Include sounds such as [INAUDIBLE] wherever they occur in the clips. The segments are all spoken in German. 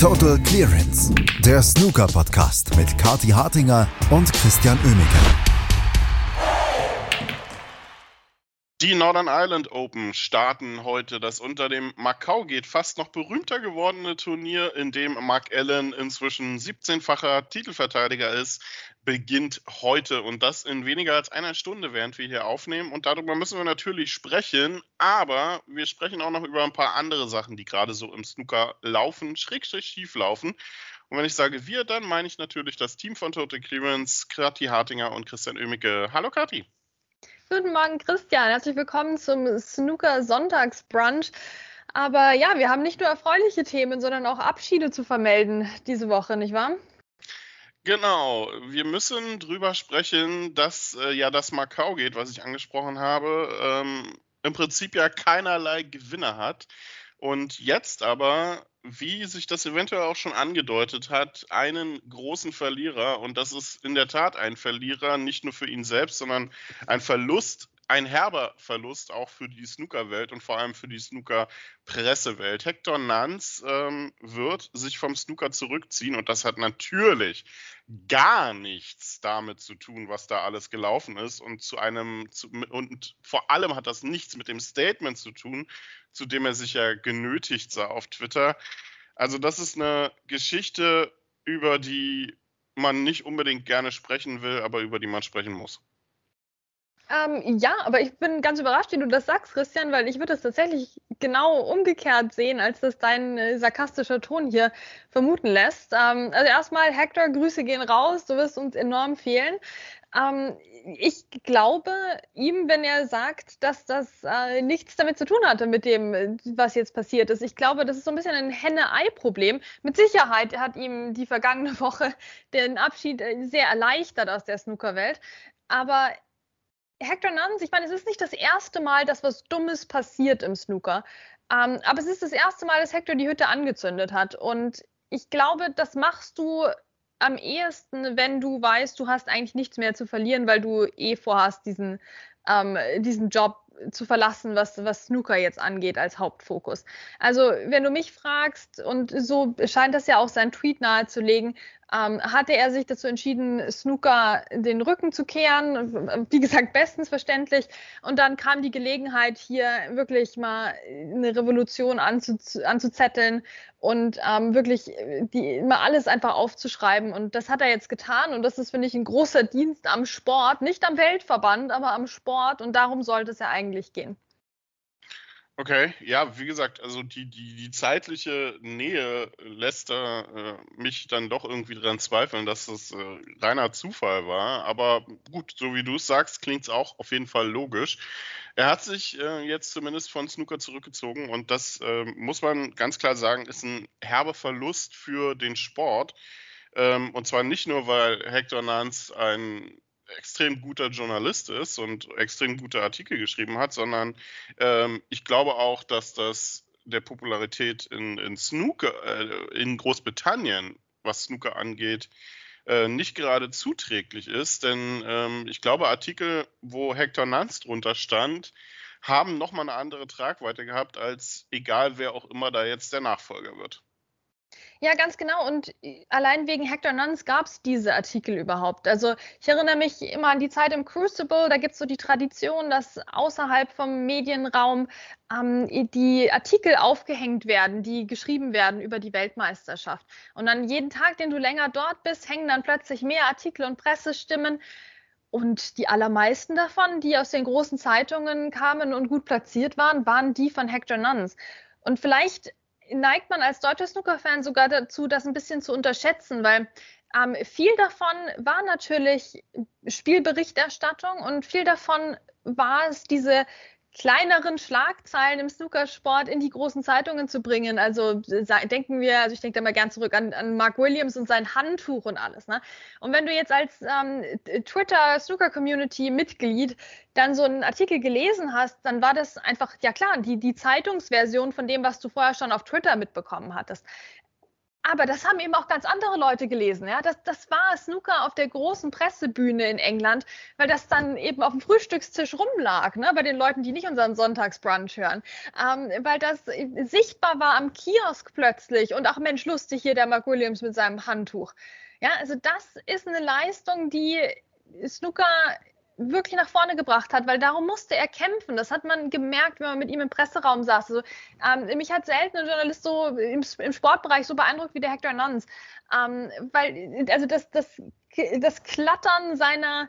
Total Clearance, der Snooker-Podcast mit Kati Hartinger und Christian Oemeke. Die Northern Ireland Open starten heute. Das unter dem Macau geht fast noch berühmter gewordene Turnier, in dem Mark Allen inzwischen 17-facher Titelverteidiger ist, beginnt heute und das in weniger als einer Stunde, während wir hier aufnehmen. Und darüber müssen wir natürlich sprechen, aber wir sprechen auch noch über ein paar andere Sachen, die gerade so im Snooker laufen, schrägstrich schief laufen. Und wenn ich sage wir, dann meine ich natürlich das Team von Total Clearance, Kati Hartinger und Christian Oemicke. Hallo Kati. Guten Morgen, Christian. Herzlich willkommen zum Snooker Sonntagsbrunch. Aber ja, wir haben nicht nur erfreuliche Themen, sondern auch Abschiede zu vermelden diese Woche, nicht wahr? Genau, wir müssen drüber sprechen, dass äh, ja das Macau geht, was ich angesprochen habe, ähm, im Prinzip ja keinerlei Gewinner hat. Und jetzt aber, wie sich das eventuell auch schon angedeutet hat, einen großen Verlierer. Und das ist in der Tat ein Verlierer, nicht nur für ihn selbst, sondern ein Verlust ein herber Verlust auch für die Snookerwelt und vor allem für die Snooker-Pressewelt. Hector Nanz ähm, wird sich vom Snooker zurückziehen und das hat natürlich gar nichts damit zu tun, was da alles gelaufen ist und zu einem zu, und vor allem hat das nichts mit dem Statement zu tun, zu dem er sich ja genötigt sah auf Twitter. Also das ist eine Geschichte, über die man nicht unbedingt gerne sprechen will, aber über die man sprechen muss. Ähm, ja, aber ich bin ganz überrascht, wie du das sagst, Christian, weil ich würde es tatsächlich genau umgekehrt sehen, als das dein äh, sarkastischer Ton hier vermuten lässt. Ähm, also erstmal, Hector, Grüße gehen raus, du wirst uns enorm fehlen. Ähm, ich glaube ihm, wenn er sagt, dass das äh, nichts damit zu tun hatte mit dem, was jetzt passiert ist. Ich glaube, das ist so ein bisschen ein Henne-Ei-Problem. Mit Sicherheit hat ihm die vergangene [LAUGHS] Woche den Abschied äh, sehr erleichtert aus der Snookerwelt. Aber Hector Nuns, ich meine, es ist nicht das erste Mal, dass was Dummes passiert im Snooker. Ähm, aber es ist das erste Mal, dass Hector die Hütte angezündet hat. Und ich glaube, das machst du am ehesten, wenn du weißt, du hast eigentlich nichts mehr zu verlieren, weil du eh vorhast, diesen, ähm, diesen Job zu verlassen, was, was Snooker jetzt angeht als Hauptfokus. Also wenn du mich fragst, und so scheint das ja auch sein Tweet nahezulegen, ähm, hatte er sich dazu entschieden, Snooker den Rücken zu kehren. Wie gesagt, bestens verständlich. Und dann kam die Gelegenheit, hier wirklich mal eine Revolution anzu anzuzetteln und ähm, wirklich die, mal alles einfach aufzuschreiben. Und das hat er jetzt getan. Und das ist, finde ich, ein großer Dienst am Sport. Nicht am Weltverband, aber am Sport. Und darum sollte es ja eigentlich gehen. Okay, ja, wie gesagt, also die, die, die zeitliche Nähe lässt äh, mich dann doch irgendwie dran zweifeln, dass das äh, reiner Zufall war. Aber gut, so wie du es sagst, klingt es auch auf jeden Fall logisch. Er hat sich äh, jetzt zumindest von Snooker zurückgezogen und das äh, muss man ganz klar sagen, ist ein herber Verlust für den Sport. Ähm, und zwar nicht nur, weil Hector Nance ein extrem guter Journalist ist und extrem gute Artikel geschrieben hat, sondern ähm, ich glaube auch, dass das der Popularität in, in Snooker, äh, in Großbritannien, was Snooker angeht, äh, nicht gerade zuträglich ist. Denn ähm, ich glaube, Artikel, wo Hector Nance drunter stand, haben nochmal eine andere Tragweite gehabt, als egal wer auch immer da jetzt der Nachfolger wird. Ja, ganz genau. Und äh, allein wegen Hector Nuns gab es diese Artikel überhaupt. Also ich erinnere mich immer an die Zeit im Crucible. Da gibt es so die Tradition, dass außerhalb vom Medienraum ähm, die Artikel aufgehängt werden, die geschrieben werden über die Weltmeisterschaft. Und dann jeden Tag, den du länger dort bist, hängen dann plötzlich mehr Artikel und Pressestimmen. Und die allermeisten davon, die aus den großen Zeitungen kamen und gut platziert waren, waren die von Hector Nuns. Und vielleicht neigt man als deutscher Snooker-Fan sogar dazu, das ein bisschen zu unterschätzen, weil ähm, viel davon war natürlich Spielberichterstattung und viel davon war es diese kleineren Schlagzeilen im Snookersport in die großen Zeitungen zu bringen. Also denken wir, also ich denke da mal gern zurück an, an Mark Williams und sein Handtuch und alles. Ne? Und wenn du jetzt als ähm, Twitter Snooker Community Mitglied dann so einen Artikel gelesen hast, dann war das einfach, ja klar, die, die Zeitungsversion von dem, was du vorher schon auf Twitter mitbekommen hattest. Aber das haben eben auch ganz andere Leute gelesen. Ja? Das, das war Snooker auf der großen Pressebühne in England, weil das dann eben auf dem Frühstückstisch rumlag, ne? bei den Leuten, die nicht unseren Sonntagsbrunch hören. Ähm, weil das sichtbar war am Kiosk plötzlich und auch Mensch lustig hier der Mark Williams mit seinem Handtuch. Ja, also das ist eine Leistung, die Snooker wirklich nach vorne gebracht hat, weil darum musste er kämpfen. Das hat man gemerkt, wenn man mit ihm im Presseraum saß. Also, ähm, mich hat selten ein Journalist so im, im, Sportbereich so beeindruckt wie der Hector Nuns. Ähm, weil, also das, das, das Klattern seiner,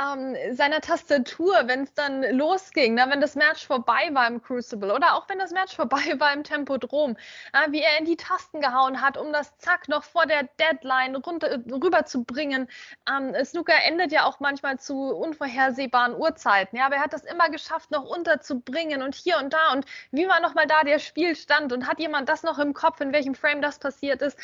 ähm, seiner Tastatur, wenn es dann losging, ne, wenn das Match vorbei war im Crucible oder auch wenn das Match vorbei [LAUGHS] war im Tempodrom, äh, wie er in die Tasten gehauen hat, um das Zack noch vor der Deadline runter, rüber zu bringen. Ähm, Snooker endet ja auch manchmal zu unvorhersehbaren Uhrzeiten, ja, aber er hat das immer geschafft, noch unterzubringen und hier und da. Und wie war nochmal da der Spielstand und hat jemand das noch im Kopf, in welchem Frame das passiert ist?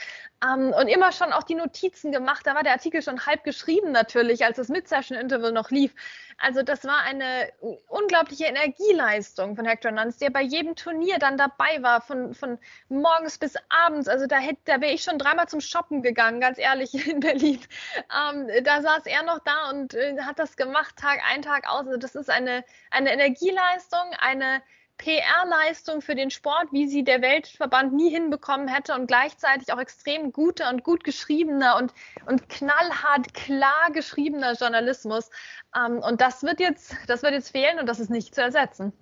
Ähm, und immer schon auch die Notizen gemacht, da war der Artikel schon halb geschrieben natürlich, als das Mid-Session-Interview Festival noch lief. Also das war eine unglaubliche Energieleistung von Hector Nuns, der bei jedem Turnier dann dabei war, von, von morgens bis abends. Also da, da wäre ich schon dreimal zum Shoppen gegangen, ganz ehrlich, [LAUGHS] in Berlin. Ähm, da saß er noch da und äh, hat das gemacht, Tag ein, Tag aus. Also das ist eine, eine Energieleistung, eine PR-Leistung für den Sport, wie sie der Weltverband nie hinbekommen hätte und gleichzeitig auch extrem guter und gut geschriebener und, und knallhart klar geschriebener Journalismus. Ähm, und das wird jetzt, das wird jetzt fehlen und das ist nicht zu ersetzen.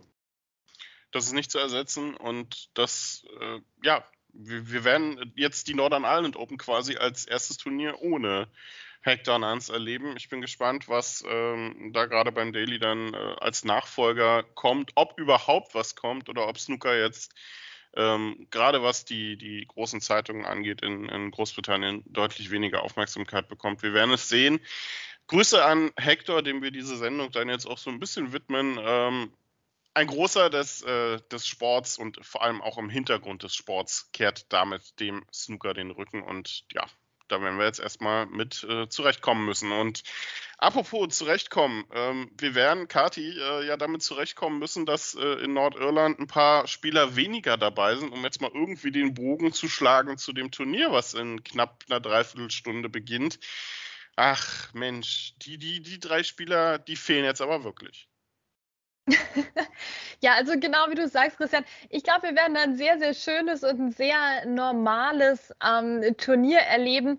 Das ist nicht zu ersetzen und das, äh, ja, wir, wir werden jetzt die Northern Ireland Open quasi als erstes Turnier ohne Hector Nance erleben. Ich bin gespannt, was ähm, da gerade beim Daily dann äh, als Nachfolger kommt, ob überhaupt was kommt oder ob Snooker jetzt ähm, gerade was die, die großen Zeitungen angeht in, in, Großbritannien deutlich weniger Aufmerksamkeit bekommt. Wir werden es sehen. Grüße an Hector, dem wir diese Sendung dann jetzt auch so ein bisschen widmen. Ähm, ein großer des, äh, des Sports und vor allem auch im Hintergrund des Sports kehrt damit dem Snooker den Rücken und ja, da werden wir jetzt erstmal mit äh, zurechtkommen müssen. Und apropos zurechtkommen, ähm, wir werden, Kati, äh, ja damit zurechtkommen müssen, dass äh, in Nordirland ein paar Spieler weniger dabei sind, um jetzt mal irgendwie den Bogen zu schlagen zu dem Turnier, was in knapp einer Dreiviertelstunde beginnt. Ach Mensch, die, die, die drei Spieler, die fehlen jetzt aber wirklich. [LAUGHS] ja, also genau wie du sagst, Christian, ich glaube, wir werden ein sehr, sehr schönes und ein sehr normales ähm, Turnier erleben.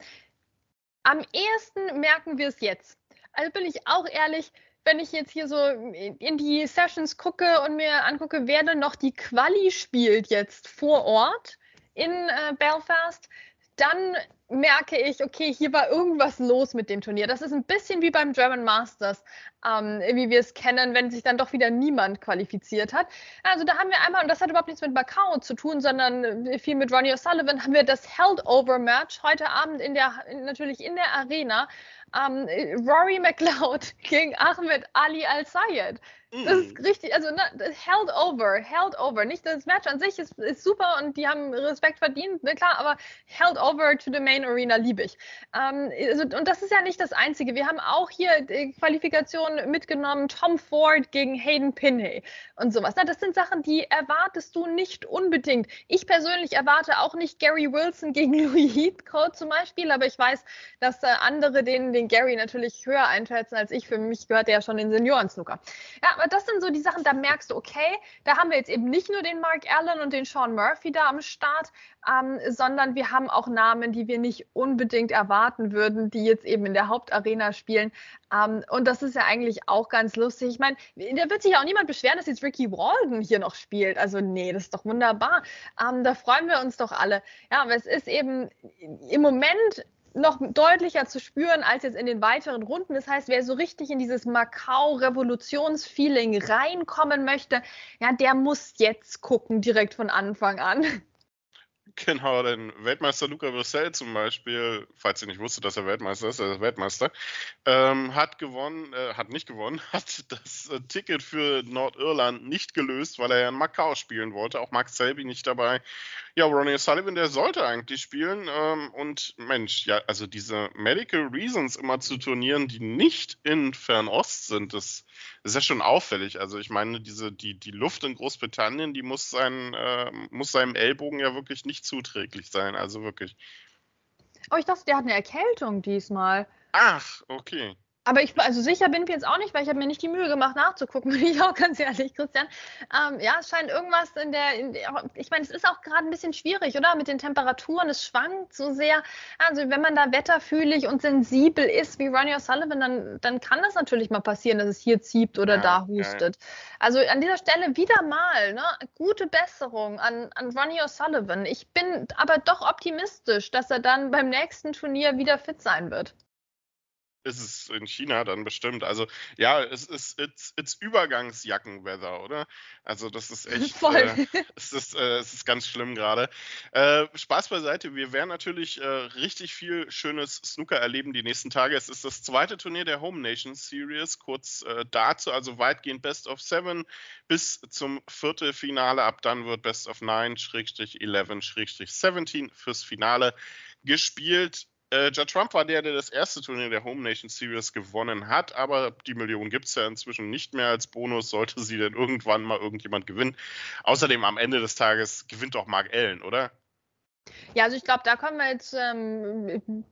Am ehesten merken wir es jetzt. Also bin ich auch ehrlich, wenn ich jetzt hier so in die Sessions gucke und mir angucke, wer denn noch die Quali spielt jetzt vor Ort in äh, Belfast, dann merke ich, okay, hier war irgendwas los mit dem Turnier. Das ist ein bisschen wie beim German Masters, ähm, wie wir es kennen, wenn sich dann doch wieder niemand qualifiziert hat. Also da haben wir einmal, und das hat überhaupt nichts mit Macau zu tun, sondern viel mit Ronnie O'Sullivan, haben wir das Held-Over-Match heute Abend in der, natürlich in der Arena. Ähm, Rory McLeod [LAUGHS] gegen Ahmed Ali Al-Sayed. Das ist mhm. richtig, also ne, held over, held over. Nicht das Match an sich ist, ist super und die haben Respekt verdient, ne, klar, aber held over to the main arena liebe ich. Ähm, also, und das ist ja nicht das Einzige. Wir haben auch hier die Qualifikation mitgenommen, Tom Ford gegen Hayden Pinney und sowas. Na, das sind Sachen, die erwartest du nicht unbedingt. Ich persönlich erwarte auch nicht Gary Wilson gegen [LAUGHS] Louis Heathcote zum Beispiel, aber ich weiß, dass äh, andere den, den Gary natürlich höher einschätzen als ich. Für mich gehört der ja schon in Senioren-Snooker. Ja, aber das sind so die Sachen, da merkst du, okay, da haben wir jetzt eben nicht nur den Mark Allen und den Sean Murphy da am Start, ähm, sondern wir haben auch Namen, die wir nicht unbedingt erwarten würden, die jetzt eben in der Hauptarena spielen. Ähm, und das ist ja eigentlich auch ganz lustig. Ich meine, da wird sich auch niemand beschweren, dass jetzt Ricky Walden hier noch spielt. Also nee, das ist doch wunderbar. Ähm, da freuen wir uns doch alle. Ja, aber es ist eben im Moment noch deutlicher zu spüren als jetzt in den weiteren Runden. Das heißt, wer so richtig in dieses Macau-Revolutionsfeeling reinkommen möchte, ja, der muss jetzt gucken, direkt von Anfang an. Genau, denn Weltmeister Luca Brissell zum Beispiel, falls ihr nicht wusstet, dass er Weltmeister ist, er ist Weltmeister, ähm, hat gewonnen, äh, hat nicht gewonnen, [LAUGHS] hat das äh, Ticket für Nordirland nicht gelöst, weil er ja in Macau spielen wollte. Auch Mark Selby nicht dabei. Ja, Ronnie Sullivan, der sollte eigentlich spielen. Ähm, und Mensch, ja, also diese Medical Reasons immer zu Turnieren, die nicht in Fernost sind, das, das ist ja schon auffällig. Also ich meine, diese, die, die Luft in Großbritannien, die muss, sein, äh, muss seinem Ellbogen ja wirklich nicht zuträglich sein. Also wirklich. Oh, ich dachte, der hat eine Erkältung diesmal. Ach, okay. Aber ich, also sicher bin ich jetzt auch nicht, weil ich habe mir nicht die Mühe gemacht nachzugucken, [LAUGHS] bin ich auch ganz ehrlich, Christian. Ähm, ja, es scheint irgendwas in der, in der ich meine, es ist auch gerade ein bisschen schwierig, oder? Mit den Temperaturen, es schwankt so sehr. Also wenn man da wetterfühlig und sensibel ist, wie Ronnie O'Sullivan, dann, dann kann das natürlich mal passieren, dass es hier zieht oder ja, da hustet. Ja. Also an dieser Stelle wieder mal, ne, gute Besserung an, an Ronnie O'Sullivan. Ich bin aber doch optimistisch, dass er dann beim nächsten Turnier wieder fit sein wird ist es in China dann bestimmt. Also ja, es ist it's, it's Übergangsjackenweather, oder? Also das ist [LAUGHS] echt, Voll. Äh, es, ist, äh, es ist ganz schlimm gerade. Äh, Spaß beiseite, wir werden natürlich äh, richtig viel schönes Snooker erleben die nächsten Tage. Es ist das zweite Turnier der Home Nations Series, kurz äh, dazu, also weitgehend Best of Seven bis zum Viertelfinale. Ab dann wird Best of Nine, Schrägstrich 11, Schrägstrich 17 fürs Finale gespielt. Äh, Judd Trump war der, der das erste Turnier der Home Nation Series gewonnen hat, aber die Million gibt es ja inzwischen nicht mehr als Bonus, sollte sie denn irgendwann mal irgendjemand gewinnen. Außerdem am Ende des Tages gewinnt doch Mark Allen, oder? Ja, also ich glaube, da können wir jetzt ähm,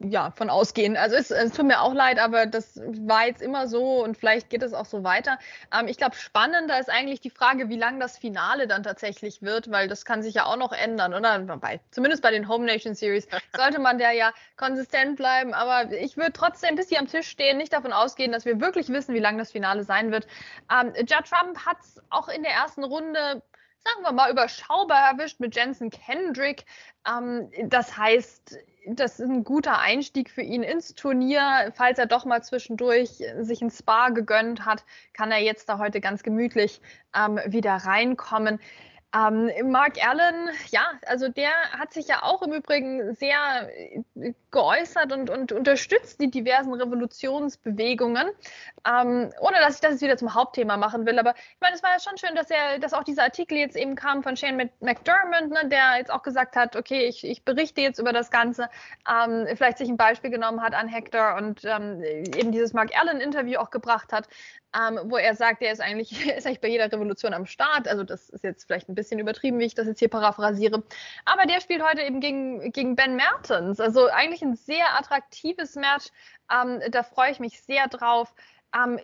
ja, von ausgehen. Also es, es, tut mir auch leid, aber das war jetzt immer so und vielleicht geht es auch so weiter. Ähm, ich glaube, spannender ist eigentlich die Frage, wie lang das Finale dann tatsächlich wird, weil das kann sich ja auch noch ändern, oder? Bei, zumindest bei den Home Nation Series sollte man der ja konsistent bleiben. Aber ich würde trotzdem, bis sie am Tisch stehen, nicht davon ausgehen, dass wir wirklich wissen, wie lang das Finale sein wird. Ähm, Judd Trump hat es auch in der ersten Runde sagen wir mal, überschaubar erwischt mit Jensen Kendrick. Ähm, das heißt, das ist ein guter Einstieg für ihn ins Turnier. Falls er doch mal zwischendurch sich ein Spa gegönnt hat, kann er jetzt da heute ganz gemütlich ähm, wieder reinkommen. Ähm, Mark Allen, ja, also der hat sich ja auch im Übrigen sehr äh, geäußert und, und unterstützt die diversen Revolutionsbewegungen, ähm, ohne dass ich das jetzt wieder zum Hauptthema machen will. Aber ich meine, es war ja schon schön, dass er, dass auch dieser Artikel jetzt eben kam von Shane McDermott, ne, der jetzt auch gesagt hat, okay, ich, ich berichte jetzt über das Ganze, ähm, vielleicht sich ein Beispiel genommen hat an Hector und ähm, eben dieses Mark Allen-Interview auch gebracht hat ähm, wo er sagt, er ist eigentlich, [LAUGHS] ist eigentlich bei jeder Revolution am Start. Also das ist jetzt vielleicht ein bisschen übertrieben, wie ich das jetzt hier paraphrasiere. Aber der spielt heute eben gegen, gegen Ben Mertens. Also eigentlich ein sehr attraktives Match. Ähm, da freue ich mich sehr drauf. Ähm,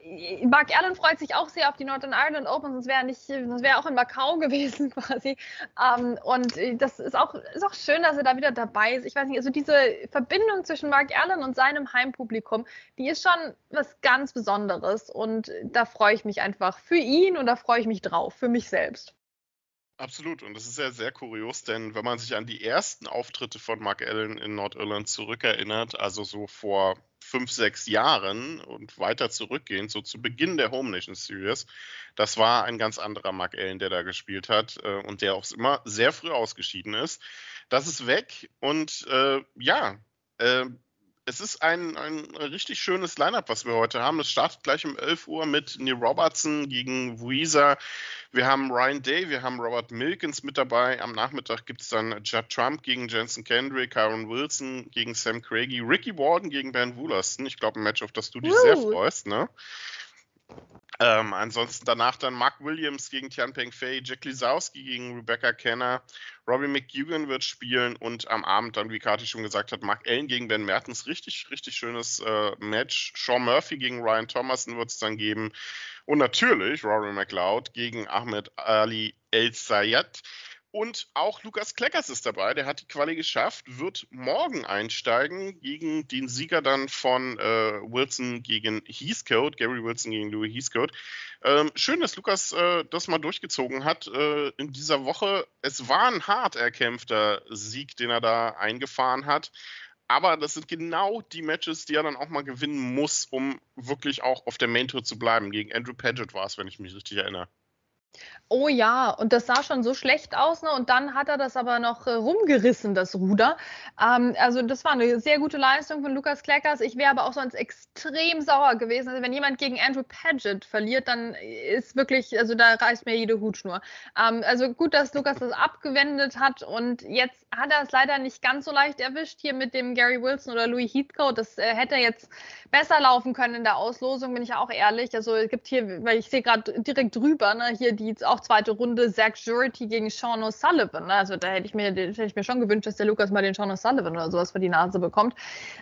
Mark Allen freut sich auch sehr auf die Northern Ireland Open, sonst wäre nicht, sonst wäre auch in Macau [LAUGHS] gewesen quasi. Ähm, und das ist auch, ist auch schön, dass er da wieder dabei ist. Ich weiß nicht, also diese Verbindung zwischen Mark Allen und seinem Heimpublikum, die ist schon was ganz Besonderes. Und da freue ich mich einfach für ihn und da freue ich mich drauf, für mich selbst. Absolut, und das ist ja sehr kurios, denn wenn man sich an die ersten Auftritte von Mark Allen in Nordirland zurückerinnert, also so vor fünf, sechs Jahren und weiter zurückgehend, so zu Beginn der Home Nation Series, das war ein ganz anderer Mark Allen, der da gespielt hat äh, und der auch immer sehr früh ausgeschieden ist. Das ist weg und äh, ja, äh, es ist ein, ein richtig schönes Lineup, was wir heute haben. Es startet gleich um 11 Uhr mit Neil Robertson gegen Weezer. Wir haben Ryan Day, wir haben Robert Milkins mit dabei. Am Nachmittag gibt es dann Judd Trump gegen Jensen Kendrick, Kyron Wilson gegen Sam Craigie, Ricky Warden gegen Ben Woolaston. Ich glaube, ein Match, auf das du dich uh. sehr freust, ne? Ähm, ansonsten danach dann Mark Williams gegen Tianpeng Fei, Jack Lisowski gegen Rebecca Kenner, Robbie McGugan wird spielen und am Abend dann, wie Kati schon gesagt hat, Mark Allen gegen Ben Mertens. Richtig, richtig schönes äh, Match. Sean Murphy gegen Ryan Thomason wird es dann geben. Und natürlich Rory McLeod gegen Ahmed Ali El Sayed. Und auch Lukas Kleckers ist dabei, der hat die Quali geschafft, wird morgen einsteigen gegen den Sieger dann von äh, Wilson gegen Heathcote, Gary Wilson gegen Louis Heathcote. Ähm, schön, dass Lukas äh, das mal durchgezogen hat äh, in dieser Woche. Es war ein hart erkämpfter Sieg, den er da eingefahren hat. Aber das sind genau die Matches, die er dann auch mal gewinnen muss, um wirklich auch auf der Main Tour zu bleiben. Gegen Andrew Paget war es, wenn ich mich richtig erinnere. Oh ja, und das sah schon so schlecht aus, ne? Und dann hat er das aber noch äh, rumgerissen, das Ruder. Ähm, also das war eine sehr gute Leistung von Lukas Kleckers. Ich wäre aber auch sonst extrem sauer gewesen. Also wenn jemand gegen Andrew Paget verliert, dann ist wirklich, also da reißt mir jede Hutschnur. Ähm, also gut, dass Lukas das abgewendet hat und jetzt hat er es leider nicht ganz so leicht erwischt hier mit dem Gary Wilson oder Louis Heathcote. Das äh, hätte jetzt besser laufen können in der Auslosung, bin ich auch ehrlich. Also es gibt hier, weil ich sehe gerade direkt drüber, ne, hier die die auch zweite Runde Zach Jurity gegen Sean O'Sullivan. Ne? Also da hätte ich, mir, hätte ich mir schon gewünscht, dass der Lukas mal den Sean O'Sullivan oder sowas vor die Nase bekommt.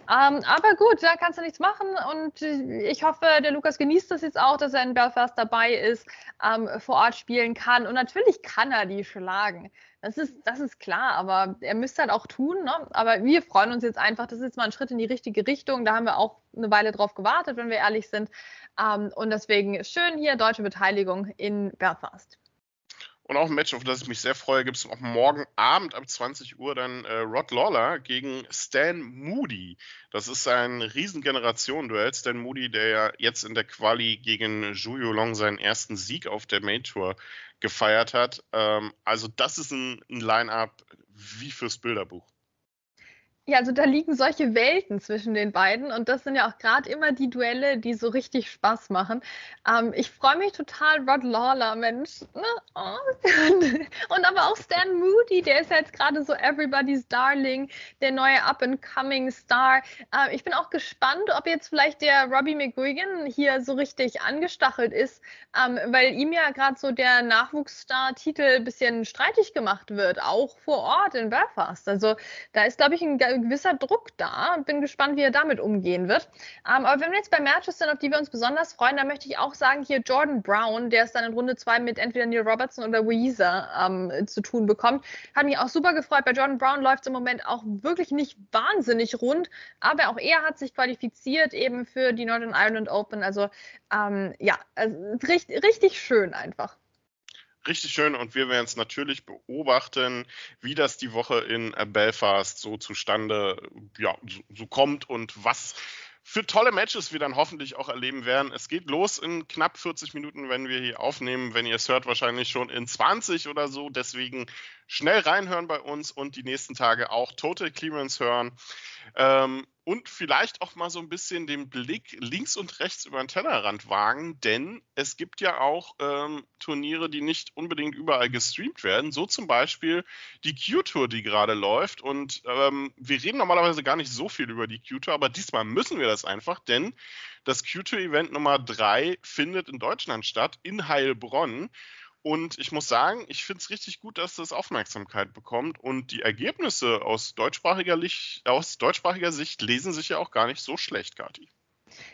Ähm, aber gut, da kannst du nichts machen und ich hoffe, der Lukas genießt das jetzt auch, dass er in Belfast dabei ist, ähm, vor Ort spielen kann und natürlich kann er die schlagen. Das ist, das ist klar, aber er müsste halt auch tun. Ne? Aber wir freuen uns jetzt einfach. Das ist jetzt mal ein Schritt in die richtige Richtung. Da haben wir auch eine Weile drauf gewartet, wenn wir ehrlich sind. Ähm, und deswegen schön hier deutsche Beteiligung in Belfast. Und auch ein Match, auf das ich mich sehr freue, gibt es auch morgen Abend ab 20 Uhr dann äh, Rod Lawler gegen Stan Moody. Das ist ein Riesengeneration-Duell. Stan Moody, der ja jetzt in der Quali gegen Zhu Long seinen ersten Sieg auf der Main Tour gefeiert hat. Ähm, also das ist ein, ein Line-up wie fürs Bilderbuch. Ja, also da liegen solche Welten zwischen den beiden und das sind ja auch gerade immer die Duelle, die so richtig Spaß machen. Ähm, ich freue mich total, Rod Lawler, Mensch. Ne? Oh. [LAUGHS] Und aber auch Stan Moody, der ist ja jetzt gerade so Everybody's Darling, der neue Up-and-Coming Star. Äh, ich bin auch gespannt, ob jetzt vielleicht der Robbie McGuigan hier so richtig angestachelt ist, ähm, weil ihm ja gerade so der Nachwuchsstar-Titel ein bisschen streitig gemacht wird, auch vor Ort in Belfast. Also da ist, glaube ich, ein gewisser Druck da und bin gespannt, wie er damit umgehen wird. Ähm, aber wenn wir jetzt bei Matches sind, auf die wir uns besonders freuen, dann möchte ich auch sagen, hier Jordan Brown, der es dann in Runde 2 mit entweder Neil Robertson oder Weezer ähm, zu tun bekommt, hat mich auch super gefreut. Bei Jordan Brown läuft es im Moment auch wirklich nicht wahnsinnig rund, aber auch er hat sich qualifiziert eben für die Northern Ireland Open. Also ähm, ja, also, richtig, richtig schön einfach richtig schön und wir werden es natürlich beobachten, wie das die Woche in äh, Belfast so zustande ja, so, kommt und was für tolle Matches wir dann hoffentlich auch erleben werden. Es geht los in knapp 40 Minuten, wenn wir hier aufnehmen. Wenn ihr es hört, wahrscheinlich schon in 20 oder so. Deswegen schnell reinhören bei uns und die nächsten Tage auch Total Clearance hören. Ähm, und vielleicht auch mal so ein bisschen den Blick links und rechts über den Tellerrand wagen, denn es gibt ja auch ähm, Turniere, die nicht unbedingt überall gestreamt werden. So zum Beispiel die Q-Tour, die gerade läuft. Und ähm, wir reden normalerweise gar nicht so viel über die Q-Tour, aber diesmal müssen wir das einfach, denn das Q-Tour-Event Nummer 3 findet in Deutschland statt, in Heilbronn. Und ich muss sagen, ich finde es richtig gut, dass das Aufmerksamkeit bekommt. Und die Ergebnisse aus deutschsprachiger, aus deutschsprachiger Sicht lesen sich ja auch gar nicht so schlecht, Kati.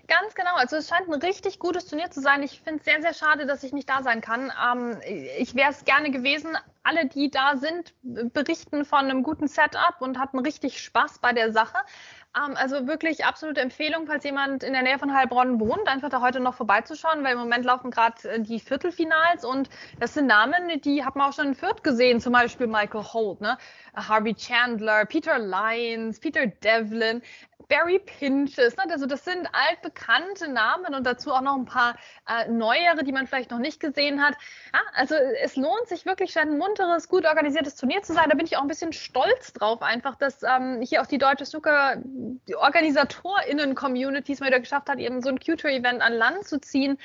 Ganz genau. Also es scheint ein richtig gutes Turnier zu sein. Ich finde es sehr, sehr schade, dass ich nicht da sein kann. Ähm, ich wäre es gerne gewesen. Alle, die da sind, berichten von einem guten Setup und hatten richtig Spaß bei der Sache. Ähm, also wirklich absolute Empfehlung, falls jemand in der Nähe von Heilbronn wohnt, einfach da heute noch vorbeizuschauen, weil im Moment laufen gerade äh, die Viertelfinals und das sind Namen, die hat man auch schon in Fürth gesehen, zum Beispiel Michael Holt, ne? Harvey Chandler, Peter Lyons, Peter Devlin. Barry Pinches. Ne? Also das sind altbekannte Namen und dazu auch noch ein paar äh, neuere, die man vielleicht noch nicht gesehen hat. Ja, also es lohnt sich wirklich, scheint ein munteres, gut organisiertes Turnier zu sein. Da bin ich auch ein bisschen stolz drauf, einfach, dass ähm, hier auch die deutsche Snooker, die OrganisatorInnen-Communities mal wieder geschafft hat, eben so ein Q-Tour-Event an Land zu ziehen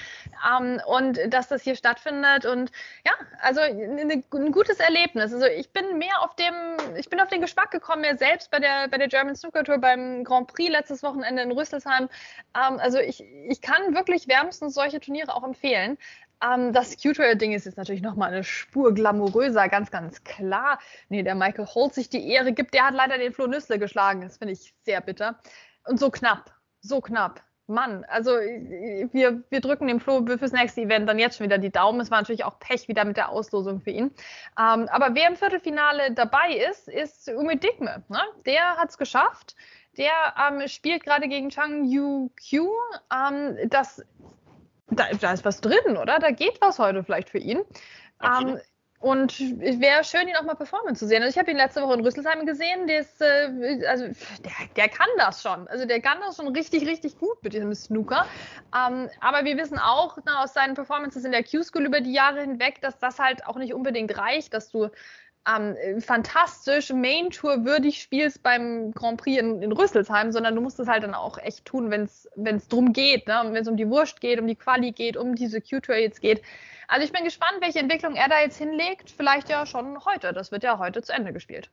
ähm, und dass das hier stattfindet. Und ja, also eine, ein gutes Erlebnis. Also ich bin mehr auf dem, ich bin auf den Geschmack gekommen, mir selbst bei der, bei der German Snooker Tour beim Grand Prix Prix letztes Wochenende in Rüsselsheim. Ähm, also ich, ich kann wirklich wärmstens solche Turniere auch empfehlen. Ähm, das Q-Trail-Ding ist jetzt natürlich nochmal eine Spur glamouröser, ganz, ganz klar. Nee, der Michael Holt sich die Ehre gibt, der hat leider den Flo Nüssle geschlagen. Das finde ich sehr bitter. Und so knapp, so knapp. Mann, also wir, wir drücken dem Flo fürs nächste Event dann jetzt schon wieder die Daumen. Es war natürlich auch Pech wieder mit der Auslosung für ihn. Ähm, aber wer im Viertelfinale dabei ist, ist Umi Dickme. Ne? Der hat es geschafft. Der ähm, spielt gerade gegen Chang Yu Q. Ähm, das, da, da, ist was drin, oder? Da geht was heute vielleicht für ihn. Ähm, und es wäre schön, ihn auch mal performen zu sehen. Also ich habe ihn letzte Woche in Rüsselsheim gesehen. Der, ist, äh, also der, der, kann das schon. Also der kann das schon richtig, richtig gut mit diesem Snooker. Ähm, aber wir wissen auch na, aus seinen Performances in der Q-School über die Jahre hinweg, dass das halt auch nicht unbedingt reicht, dass du ähm, fantastisch Main Tour würdig spielst beim Grand Prix in, in, Rüsselsheim, sondern du musst es halt dann auch echt tun, wenn es drum geht, ne? wenn es um die Wurst geht, um die Quali geht, um diese jetzt geht. Also ich bin gespannt, welche Entwicklung er da jetzt hinlegt. Vielleicht ja schon heute. Das wird ja heute zu Ende gespielt.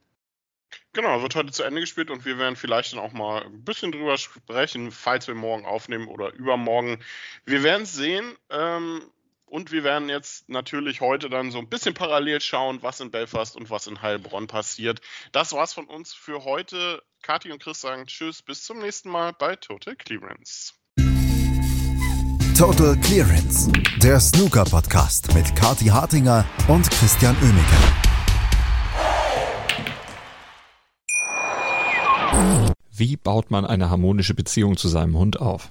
Genau, wird heute zu Ende gespielt und wir werden vielleicht dann auch mal ein bisschen drüber sprechen, falls wir morgen aufnehmen oder übermorgen. Wir werden sehen. Ähm, Und wir werden jetzt natürlich heute dann so ein bisschen parallel schauen, was in Belfast und was in Heilbronn passiert. Das war's von uns für heute. Kathi und Chris sagen Tschüss, bis zum nächsten Mal bei Total Clearance. Total Clearance, der Snooker-Podcast mit Kathi Hartinger und Christian Oemeke. Wie baut man eine harmonische Beziehung zu seinem Hund auf?